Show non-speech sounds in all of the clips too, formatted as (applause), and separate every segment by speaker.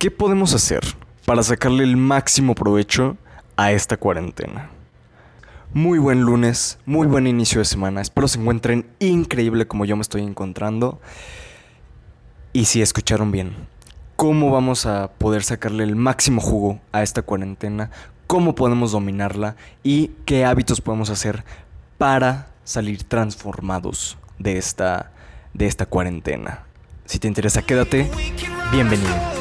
Speaker 1: ¿Qué podemos hacer para sacarle el máximo provecho a esta cuarentena? Muy buen lunes, muy buen inicio de semana. Espero se encuentren increíble como yo me estoy encontrando. Y si escucharon bien, ¿cómo vamos a poder sacarle el máximo jugo a esta cuarentena? ¿Cómo podemos dominarla? ¿Y qué hábitos podemos hacer para salir transformados de esta, de esta cuarentena? Si te interesa, quédate. Bienvenido.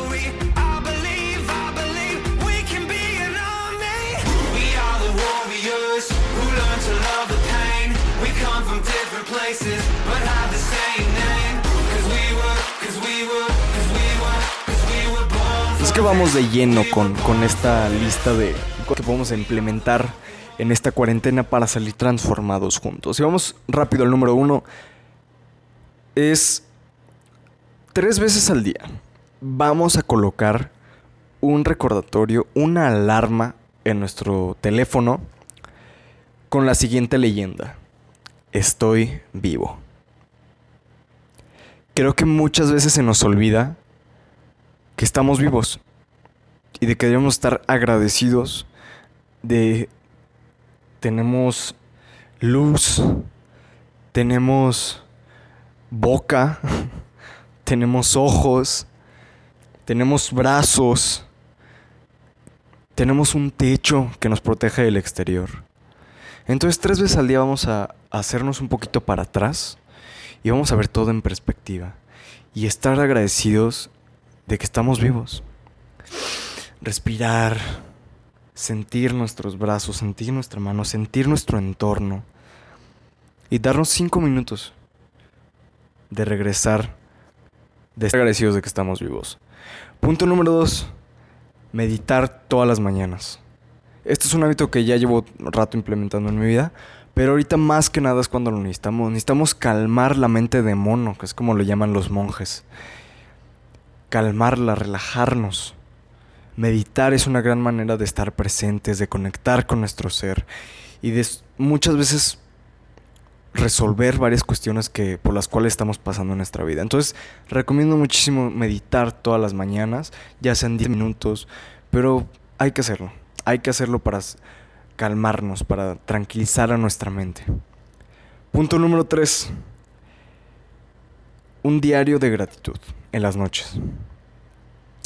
Speaker 1: Es que vamos de lleno con, con esta lista de que podemos implementar en esta cuarentena para salir transformados juntos. Y vamos rápido al número uno. Es tres veces al día vamos a colocar un recordatorio, una alarma en nuestro teléfono con la siguiente leyenda. Estoy vivo. Creo que muchas veces se nos olvida que estamos vivos y de que debemos estar agradecidos de tenemos luz, tenemos boca, (laughs) tenemos ojos, tenemos brazos, tenemos un techo que nos protege del exterior. Entonces tres veces al día vamos a hacernos un poquito para atrás y vamos a ver todo en perspectiva y estar agradecidos de que estamos vivos. Respirar, sentir nuestros brazos, sentir nuestra mano, sentir nuestro entorno y darnos cinco minutos de regresar de estar agradecidos de que estamos vivos. Punto número dos, meditar todas las mañanas. Este es un hábito que ya llevo rato implementando en mi vida, pero ahorita más que nada es cuando lo necesitamos. Necesitamos calmar la mente de mono, que es como lo llaman los monjes. Calmarla, relajarnos. Meditar es una gran manera de estar presentes, de conectar con nuestro ser y de muchas veces resolver varias cuestiones que, por las cuales estamos pasando en nuestra vida. Entonces, recomiendo muchísimo meditar todas las mañanas, ya sean 10 minutos, pero hay que hacerlo. Hay que hacerlo para calmarnos, para tranquilizar a nuestra mente. Punto número 3. Un diario de gratitud en las noches.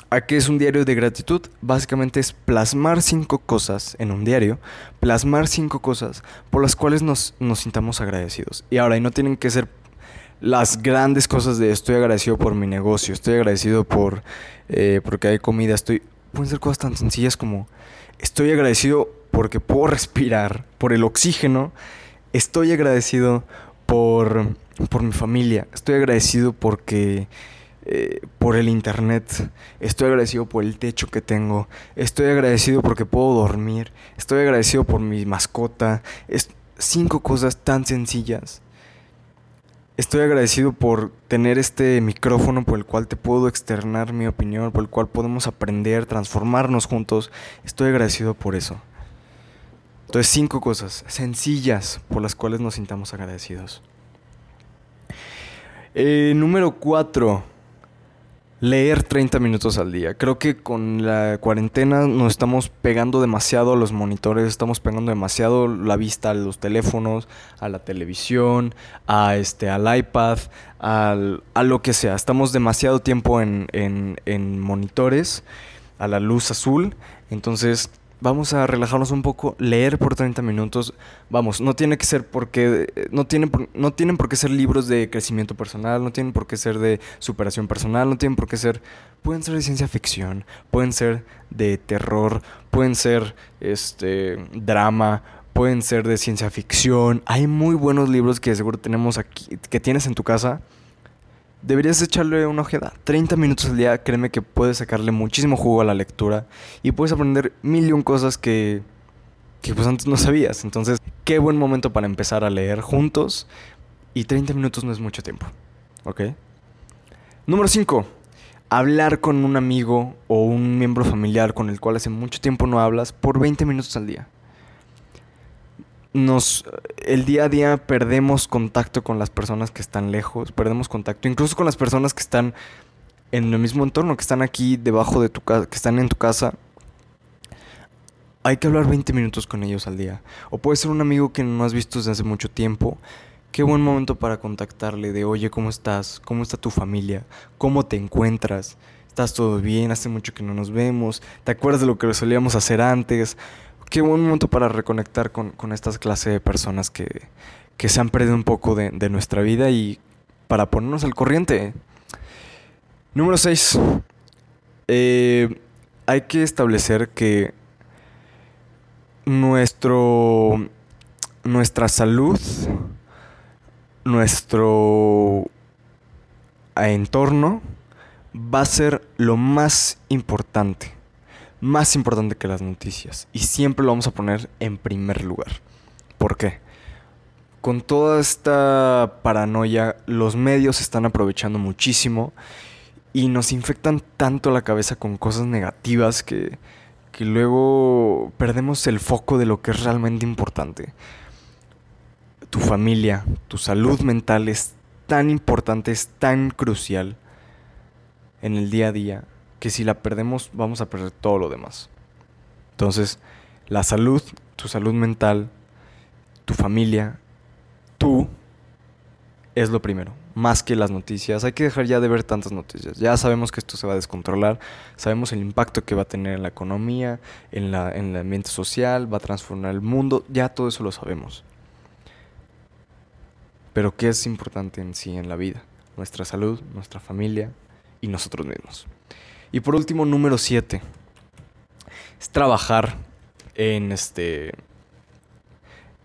Speaker 1: ¿A qué es un diario de gratitud? Básicamente es plasmar cinco cosas en un diario, plasmar cinco cosas por las cuales nos, nos sintamos agradecidos. Y ahora, y no tienen que ser las grandes cosas de estoy agradecido por mi negocio, estoy agradecido por eh, porque hay comida, estoy pueden ser cosas tan sencillas como estoy agradecido porque puedo respirar, por el oxígeno, estoy agradecido por por mi familia, estoy agradecido porque eh, por el internet, estoy agradecido por el techo que tengo, estoy agradecido porque puedo dormir, estoy agradecido por mi mascota, es cinco cosas tan sencillas. Estoy agradecido por tener este micrófono por el cual te puedo externar mi opinión, por el cual podemos aprender, transformarnos juntos. Estoy agradecido por eso. Entonces, cinco cosas sencillas por las cuales nos sintamos agradecidos. Eh, número cuatro leer 30 minutos al día. Creo que con la cuarentena nos estamos pegando demasiado a los monitores, estamos pegando demasiado la vista a los teléfonos, a la televisión, a este, al iPad, al, a lo que sea. Estamos demasiado tiempo en, en, en monitores, a la luz azul. Entonces vamos a relajarnos un poco, leer por 30 minutos. Vamos, no tiene que ser porque no tienen no tienen por qué ser libros de crecimiento personal, no tienen por qué ser de superación personal, no tienen por qué ser pueden ser de ciencia ficción, pueden ser de terror, pueden ser este drama, pueden ser de ciencia ficción. Hay muy buenos libros que seguro tenemos aquí que tienes en tu casa deberías echarle una ojeda. 30 minutos al día, créeme que puedes sacarle muchísimo jugo a la lectura y puedes aprender mil y un cosas que, que pues antes no sabías. Entonces, qué buen momento para empezar a leer juntos y 30 minutos no es mucho tiempo. ¿Ok? Número 5. Hablar con un amigo o un miembro familiar con el cual hace mucho tiempo no hablas por 20 minutos al día nos el día a día perdemos contacto con las personas que están lejos, perdemos contacto incluso con las personas que están en el mismo entorno, que están aquí debajo de tu casa, que están en tu casa, hay que hablar 20 minutos con ellos al día. O puede ser un amigo que no has visto desde hace mucho tiempo. Qué buen momento para contactarle de, oye, ¿cómo estás? ¿Cómo está tu familia? ¿Cómo te encuentras? ¿Estás todo bien? Hace mucho que no nos vemos. ¿Te acuerdas de lo que solíamos hacer antes? Qué buen momento para reconectar con, con estas clases de personas que, que, se han perdido un poco de, de nuestra vida y para ponernos al corriente. Número 6. Eh, hay que establecer que nuestro, nuestra salud, nuestro entorno va a ser lo más importante, más importante que las noticias. Y siempre lo vamos a poner en primer lugar. ¿Por qué? Con toda esta paranoia, los medios están aprovechando muchísimo y nos infectan tanto la cabeza con cosas negativas que que luego perdemos el foco de lo que es realmente importante. Tu familia, tu salud mental es tan importante, es tan crucial en el día a día, que si la perdemos vamos a perder todo lo demás. Entonces, la salud, tu salud mental, tu familia, tú, es lo primero más que las noticias. Hay que dejar ya de ver tantas noticias. Ya sabemos que esto se va a descontrolar, sabemos el impacto que va a tener en la economía, en, la, en el ambiente social, va a transformar el mundo, ya todo eso lo sabemos. Pero ¿qué es importante en sí en la vida? Nuestra salud, nuestra familia y nosotros mismos. Y por último, número 7. Es trabajar en este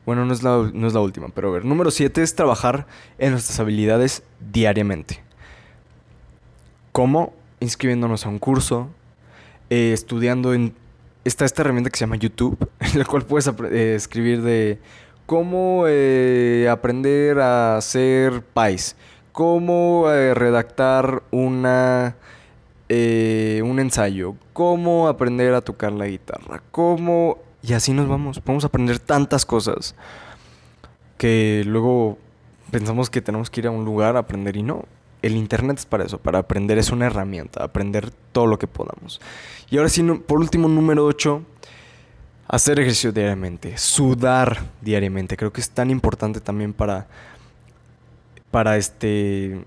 Speaker 1: bueno, no es, la, última, pero a ver. Número 7 es trabajar en nuestras habilidades diariamente. ¿Cómo? Inscribiéndonos a un curso, eh, estudiando en... Está esta herramienta que se llama YouTube, en (laughs) la cual puedes eh, escribir de cómo eh, aprender a hacer pais, cómo redactar una, un ensayo, cómo aprender a tocar la guitarra, cómo y así nos vamos. Podemos aprender tantas cosas que luego pensamos que tenemos que ir a un lugar a aprender y no. El Internet es para eso, para aprender es una herramienta, aprender todo lo que podamos. Y ahora sí, por último, número 8, hacer ejercicio diariamente, sudar diariamente. Creo que es tan importante también para, para este,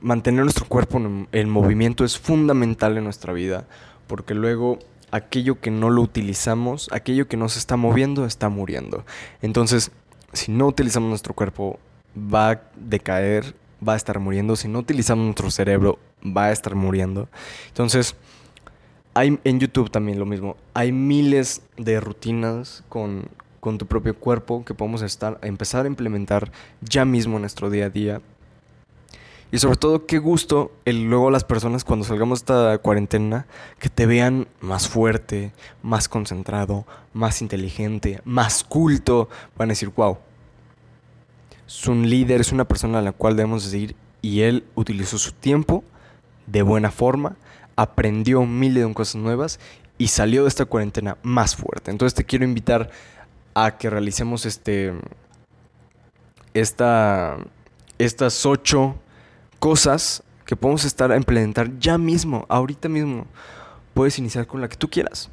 Speaker 1: mantener nuestro cuerpo en, en movimiento, es fundamental en nuestra vida, porque luego aquello que no lo utilizamos, aquello que no se está moviendo, está muriendo. Entonces, si no utilizamos nuestro cuerpo, va a decaer, va a estar muriendo. Si no utilizamos nuestro cerebro, va a estar muriendo. Entonces, hay en YouTube también lo mismo. Hay miles de rutinas con, con tu propio cuerpo que podemos estar, empezar a implementar ya mismo en nuestro día a día y sobre todo, qué gusto el, luego las personas cuando salgamos de esta cuarentena que te vean más fuerte, más concentrado, más inteligente, más culto. Van a decir, wow, es un líder, es una persona a la cual debemos seguir y él utilizó su tiempo de buena forma, aprendió mil de cosas nuevas y salió de esta cuarentena más fuerte. Entonces te quiero invitar a que realicemos este esta estas ocho cosas que podemos estar a implementar ya mismo, ahorita mismo. Puedes iniciar con la que tú quieras.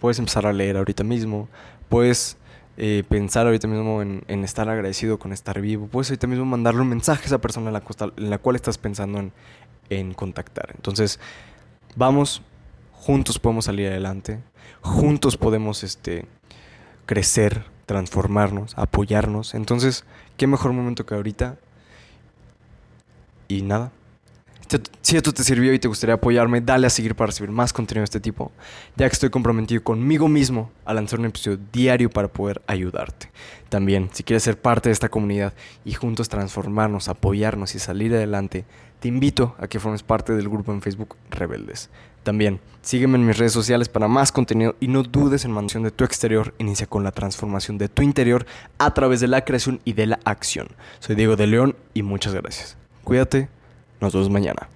Speaker 1: Puedes empezar a leer ahorita mismo. Puedes eh, pensar ahorita mismo en, estar agradecido con estar vivo. Puedes ahorita mismo mandarle un mensaje a esa persona en la, la cual estás pensando en, en contactar. Entonces, vamos, juntos podemos salir adelante. Juntos podemos este, crecer, transformarnos, apoyarnos. Entonces, ¿qué mejor momento que ahorita y nada. Si esto te sirvió y te gustaría apoyarme, dale a seguir para recibir más contenido de este tipo, ya que estoy comprometido conmigo mismo a lanzar un episodio diario para poder ayudarte. También, si quieres ser parte de esta comunidad y juntos transformarnos, apoyarnos y salir adelante, te invito a que formes parte del grupo en Facebook Rebeldes. También, sígueme en mis redes sociales para más contenido y no dudes en mansión de tu exterior. Inicia con la transformación de tu interior a través de la creación y de la acción. Soy Diego de León y muchas gracias. Cuídate, nos vemos mañana.